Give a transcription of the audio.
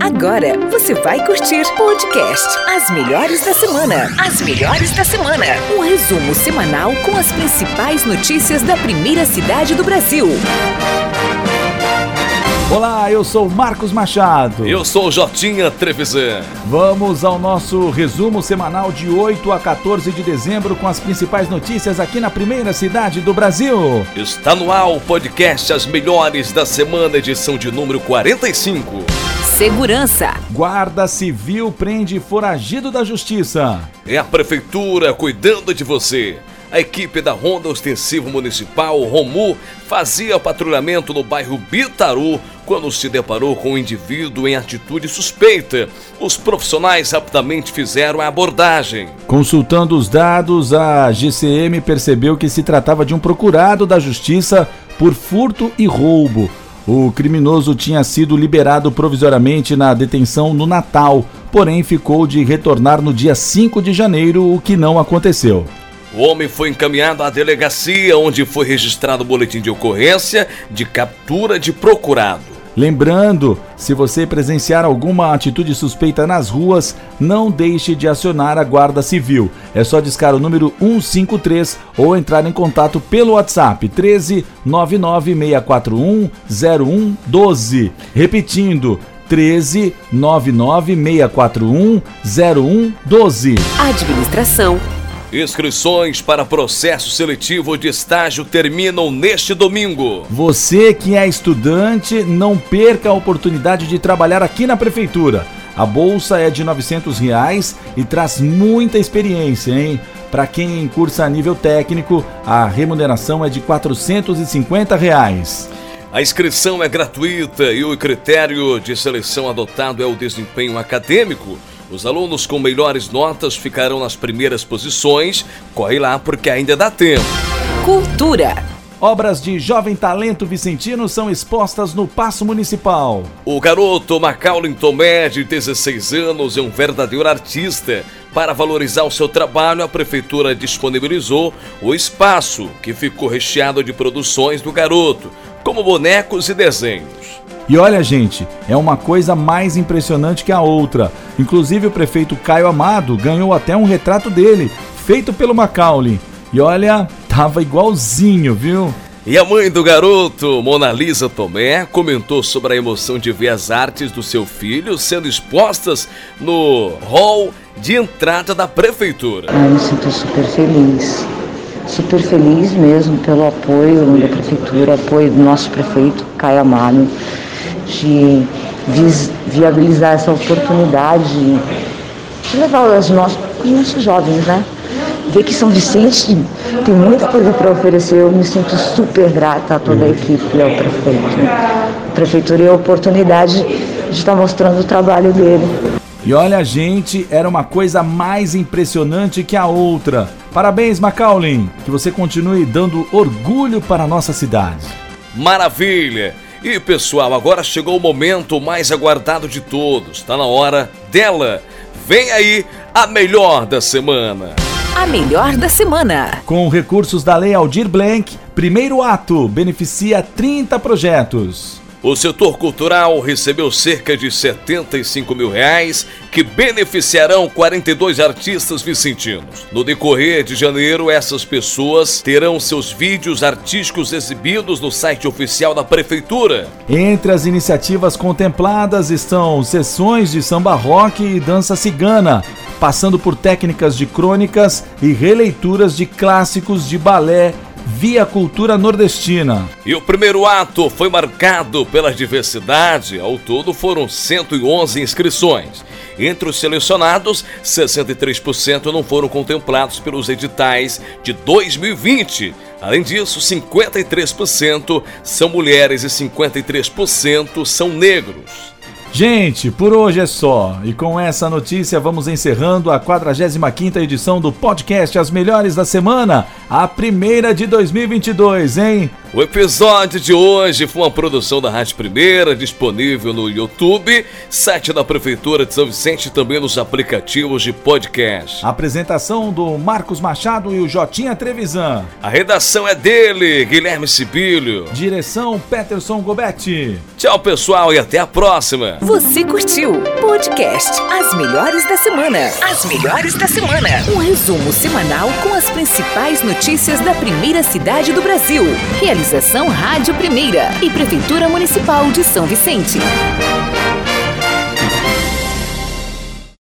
Agora você vai curtir podcast As Melhores da Semana. As Melhores da Semana. Um resumo semanal com as principais notícias da primeira cidade do Brasil. Olá, eu sou Marcos Machado. Eu sou Jotinha Trevisan. Vamos ao nosso resumo semanal de 8 a 14 de dezembro com as principais notícias aqui na primeira cidade do Brasil. Está no ar o podcast As Melhores da Semana, edição de número 45. Segurança. Guarda Civil prende foragido da Justiça. É a Prefeitura cuidando de você. A equipe da Ronda Ostensivo Municipal, Romu, fazia patrulhamento no bairro Bitaru quando se deparou com um indivíduo em atitude suspeita. Os profissionais rapidamente fizeram a abordagem. Consultando os dados, a GCM percebeu que se tratava de um procurado da Justiça por furto e roubo. O criminoso tinha sido liberado provisoriamente na detenção no Natal, porém ficou de retornar no dia 5 de janeiro, o que não aconteceu. O homem foi encaminhado à delegacia, onde foi registrado o boletim de ocorrência de captura de procurado. Lembrando, se você presenciar alguma atitude suspeita nas ruas, não deixe de acionar a Guarda Civil. É só discar o número 153 ou entrar em contato pelo WhatsApp 13 99641 0112. Repetindo, 13 99641 0112. Administração. Inscrições para processo seletivo de estágio terminam neste domingo. Você que é estudante, não perca a oportunidade de trabalhar aqui na prefeitura. A bolsa é de 900 reais e traz muita experiência, hein? Para quem cursa a nível técnico, a remuneração é de 450 reais. A inscrição é gratuita e o critério de seleção adotado é o desempenho acadêmico. Os alunos com melhores notas ficarão nas primeiras posições. Corre lá porque ainda dá tempo. Cultura. Obras de jovem talento vicentino são expostas no Paço Municipal. O garoto Macaulay Tomé, de 16 anos, é um verdadeiro artista. Para valorizar o seu trabalho, a prefeitura disponibilizou o espaço, que ficou recheado de produções do garoto, como bonecos e desenhos. E olha, gente, é uma coisa mais impressionante que a outra. Inclusive, o prefeito Caio Amado ganhou até um retrato dele, feito pelo Macaulay. E olha, tava igualzinho, viu? E a mãe do garoto, Mona Lisa Tomé, comentou sobre a emoção de ver as artes do seu filho sendo expostas no hall de entrada da prefeitura. Eu me sinto super feliz, super feliz mesmo pelo apoio da prefeitura, apoio do nosso prefeito Caio Amado de viabilizar essa oportunidade de levar os nossos, os nossos jovens, né? Ver que São Vicente tem muita coisa para oferecer, eu me sinto super grata a toda a equipe e ao prefeito. A prefeitura e a oportunidade de estar mostrando o trabalho dele. E olha, gente, era uma coisa mais impressionante que a outra. Parabéns, Macaulay, que você continue dando orgulho para a nossa cidade. Maravilha! E pessoal, agora chegou o momento mais aguardado de todos. Está na hora dela. Vem aí a melhor da semana. A melhor da semana. Com recursos da Lei Aldir Blanc, primeiro ato beneficia 30 projetos. O setor cultural recebeu cerca de 75 mil reais que beneficiarão 42 artistas vicentinos. No decorrer de janeiro, essas pessoas terão seus vídeos artísticos exibidos no site oficial da Prefeitura. Entre as iniciativas contempladas estão sessões de samba rock e dança cigana, passando por técnicas de crônicas e releituras de clássicos de balé via cultura nordestina. E o primeiro ato foi marcado pela diversidade. Ao todo foram 111 inscrições. Entre os selecionados, 63% não foram contemplados pelos editais de 2020. Além disso, 53% são mulheres e 53% são negros. Gente, por hoje é só. E com essa notícia vamos encerrando a 45ª edição do podcast As Melhores da Semana, a primeira de 2022, hein? O episódio de hoje foi uma produção da Rádio Primeira, disponível no YouTube, site da Prefeitura de São Vicente e também nos aplicativos de podcast. A apresentação do Marcos Machado e o Jotinha Trevisan. A redação é dele, Guilherme Sibílio. Direção Peterson Gobetti. Tchau, pessoal, e até a próxima. Você curtiu? Podcast As Melhores da Semana. As Melhores da Semana. Um resumo semanal com as principais notícias da primeira cidade do Brasil. Realização Rádio Primeira e Prefeitura Municipal de São Vicente.